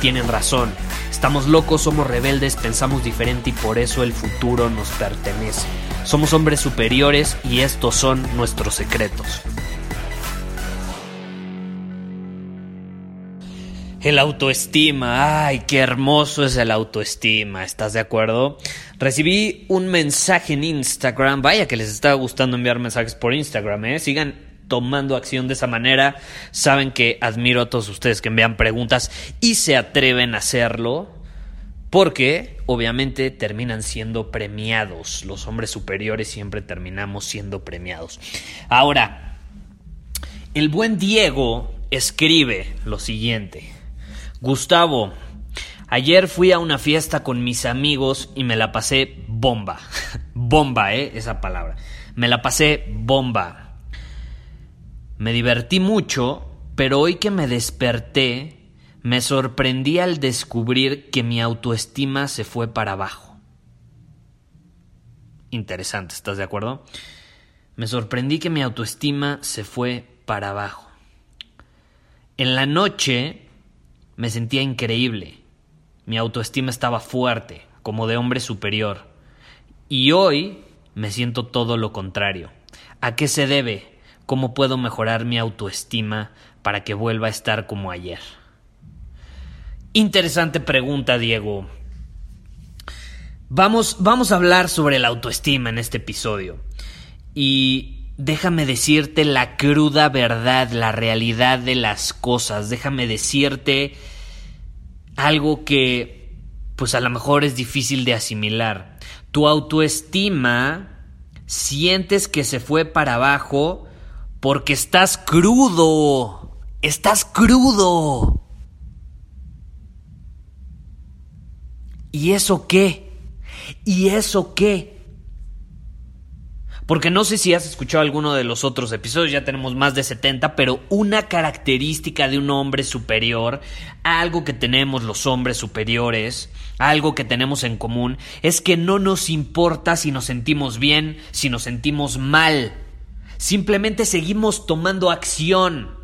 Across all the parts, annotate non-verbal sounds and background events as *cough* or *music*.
tienen razón. Estamos locos, somos rebeldes, pensamos diferente y por eso el futuro nos pertenece. Somos hombres superiores y estos son nuestros secretos. El autoestima, ay, qué hermoso es el autoestima, ¿estás de acuerdo? Recibí un mensaje en Instagram, vaya que les está gustando enviar mensajes por Instagram, ¿eh? Sigan tomando acción de esa manera, saben que admiro a todos ustedes que envían preguntas y se atreven a hacerlo, porque obviamente terminan siendo premiados, los hombres superiores siempre terminamos siendo premiados. Ahora, el buen Diego escribe lo siguiente. Gustavo, ayer fui a una fiesta con mis amigos y me la pasé bomba. *laughs* bomba, ¿eh? Esa palabra. Me la pasé bomba. Me divertí mucho, pero hoy que me desperté, me sorprendí al descubrir que mi autoestima se fue para abajo. Interesante, ¿estás de acuerdo? Me sorprendí que mi autoestima se fue para abajo. En la noche me sentía increíble. Mi autoestima estaba fuerte, como de hombre superior. Y hoy me siento todo lo contrario. ¿A qué se debe? ¿Cómo puedo mejorar mi autoestima para que vuelva a estar como ayer? Interesante pregunta, Diego. Vamos, vamos a hablar sobre la autoestima en este episodio. Y déjame decirte la cruda verdad, la realidad de las cosas, déjame decirte algo que pues a lo mejor es difícil de asimilar. Tu autoestima sientes que se fue para abajo porque estás crudo, estás crudo. ¿Y eso qué? ¿Y eso qué? Porque no sé si has escuchado alguno de los otros episodios, ya tenemos más de 70, pero una característica de un hombre superior, algo que tenemos los hombres superiores, algo que tenemos en común, es que no nos importa si nos sentimos bien, si nos sentimos mal. Simplemente seguimos tomando acción.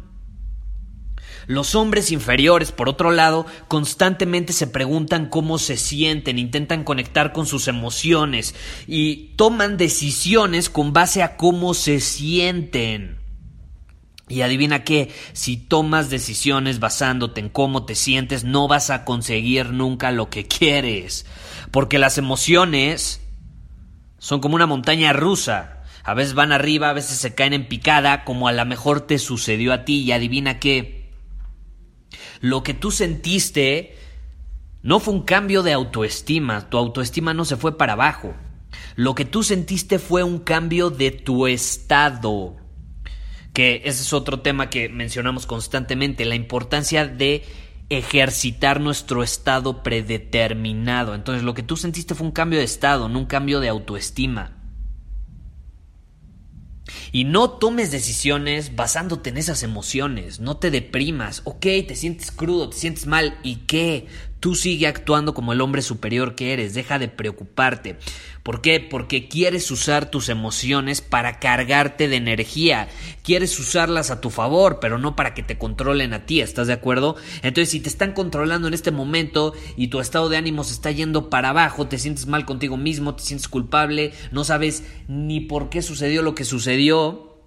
Los hombres inferiores, por otro lado, constantemente se preguntan cómo se sienten, intentan conectar con sus emociones y toman decisiones con base a cómo se sienten. Y adivina qué, si tomas decisiones basándote en cómo te sientes, no vas a conseguir nunca lo que quieres. Porque las emociones son como una montaña rusa. A veces van arriba, a veces se caen en picada, como a lo mejor te sucedió a ti. Y adivina qué, lo que tú sentiste no fue un cambio de autoestima, tu autoestima no se fue para abajo. Lo que tú sentiste fue un cambio de tu estado. Que ese es otro tema que mencionamos constantemente, la importancia de ejercitar nuestro estado predeterminado. Entonces lo que tú sentiste fue un cambio de estado, no un cambio de autoestima. Y no tomes decisiones basándote en esas emociones, no te deprimas, ok, te sientes crudo, te sientes mal, ¿y qué? Tú sigue actuando como el hombre superior que eres, deja de preocuparte. ¿Por qué? Porque quieres usar tus emociones para cargarte de energía, quieres usarlas a tu favor, pero no para que te controlen a ti, ¿estás de acuerdo? Entonces, si te están controlando en este momento y tu estado de ánimo se está yendo para abajo, te sientes mal contigo mismo, te sientes culpable, no sabes ni por qué sucedió lo que sucedió,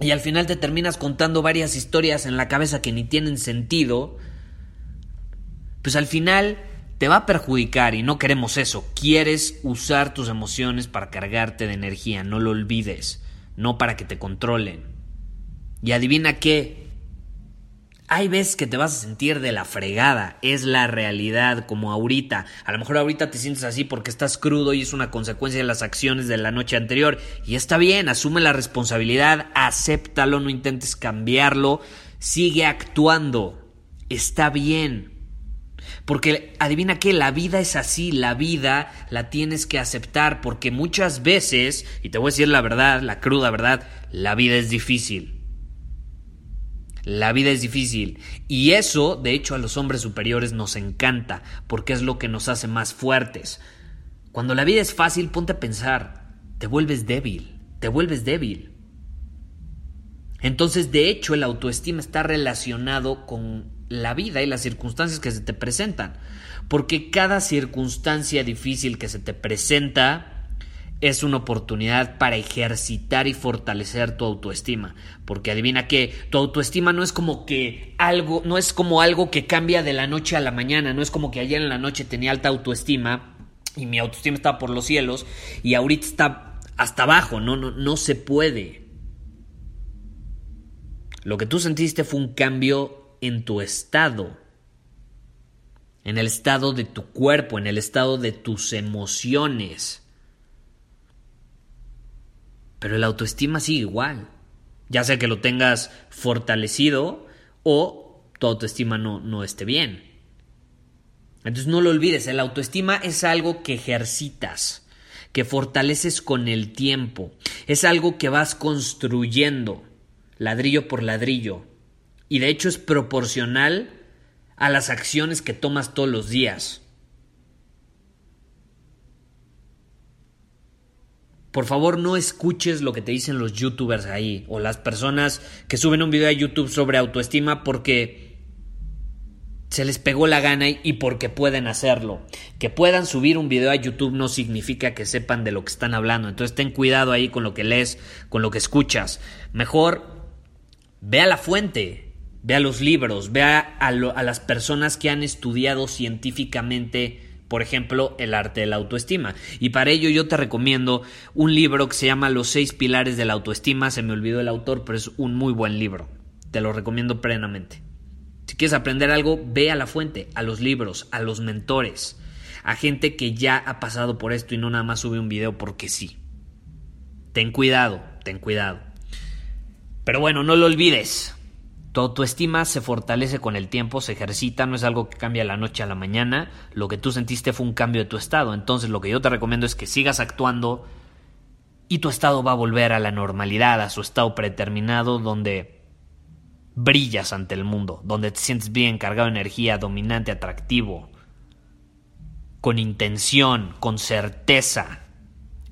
y al final te terminas contando varias historias en la cabeza que ni tienen sentido, pues al final te va a perjudicar y no queremos eso. Quieres usar tus emociones para cargarte de energía, no lo olvides, no para que te controlen. Y adivina qué, Hay veces que te vas a sentir de la fregada, es la realidad, como ahorita. A lo mejor ahorita te sientes así porque estás crudo y es una consecuencia de las acciones de la noche anterior. Y está bien, asume la responsabilidad, acéptalo, no intentes cambiarlo, sigue actuando. Está bien. Porque adivina que la vida es así, la vida la tienes que aceptar porque muchas veces, y te voy a decir la verdad, la cruda verdad, la vida es difícil. La vida es difícil y eso, de hecho, a los hombres superiores nos encanta porque es lo que nos hace más fuertes. Cuando la vida es fácil, ponte a pensar, te vuelves débil, te vuelves débil. Entonces, de hecho, el autoestima está relacionado con la vida y las circunstancias que se te presentan, porque cada circunstancia difícil que se te presenta es una oportunidad para ejercitar y fortalecer tu autoestima. Porque adivina que tu autoestima no es como que algo, no es como algo que cambia de la noche a la mañana, no es como que ayer en la noche tenía alta autoestima y mi autoestima estaba por los cielos y ahorita está hasta abajo, no, no, no se puede. Lo que tú sentiste fue un cambio en tu estado, en el estado de tu cuerpo, en el estado de tus emociones. Pero la autoestima sigue igual. Ya sea que lo tengas fortalecido o tu autoestima no, no esté bien. Entonces no lo olvides, la autoestima es algo que ejercitas, que fortaleces con el tiempo. Es algo que vas construyendo, ladrillo por ladrillo. Y de hecho es proporcional a las acciones que tomas todos los días. por favor no escuches lo que te dicen los youtubers ahí o las personas que suben un video a YouTube sobre autoestima porque se les pegó la gana y porque pueden hacerlo. Que puedan subir un video a YouTube no significa que sepan de lo que están hablando. Entonces ten cuidado ahí con lo que lees, con lo que escuchas. Mejor ve a la fuente, ve a los libros, ve a, a las personas que han estudiado científicamente por ejemplo, el arte de la autoestima. Y para ello yo te recomiendo un libro que se llama Los seis pilares de la autoestima. Se me olvidó el autor, pero es un muy buen libro. Te lo recomiendo plenamente. Si quieres aprender algo, ve a la fuente, a los libros, a los mentores, a gente que ya ha pasado por esto y no nada más sube un video porque sí. Ten cuidado, ten cuidado. Pero bueno, no lo olvides. Tu autoestima se fortalece con el tiempo, se ejercita, no es algo que cambia la noche a la mañana. Lo que tú sentiste fue un cambio de tu estado. Entonces lo que yo te recomiendo es que sigas actuando y tu estado va a volver a la normalidad, a su estado predeterminado donde brillas ante el mundo, donde te sientes bien, cargado de energía, dominante, atractivo, con intención, con certeza.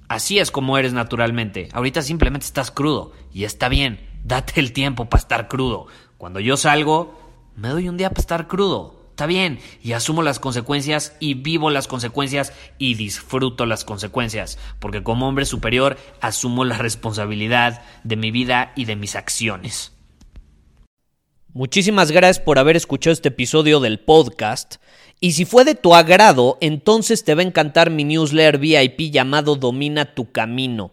Así es como eres naturalmente. Ahorita simplemente estás crudo y está bien. Date el tiempo para estar crudo. Cuando yo salgo, me doy un día para estar crudo. Está bien, y asumo las consecuencias y vivo las consecuencias y disfruto las consecuencias, porque como hombre superior asumo la responsabilidad de mi vida y de mis acciones. Muchísimas gracias por haber escuchado este episodio del podcast. Y si fue de tu agrado, entonces te va a encantar mi newsletter VIP llamado Domina tu Camino.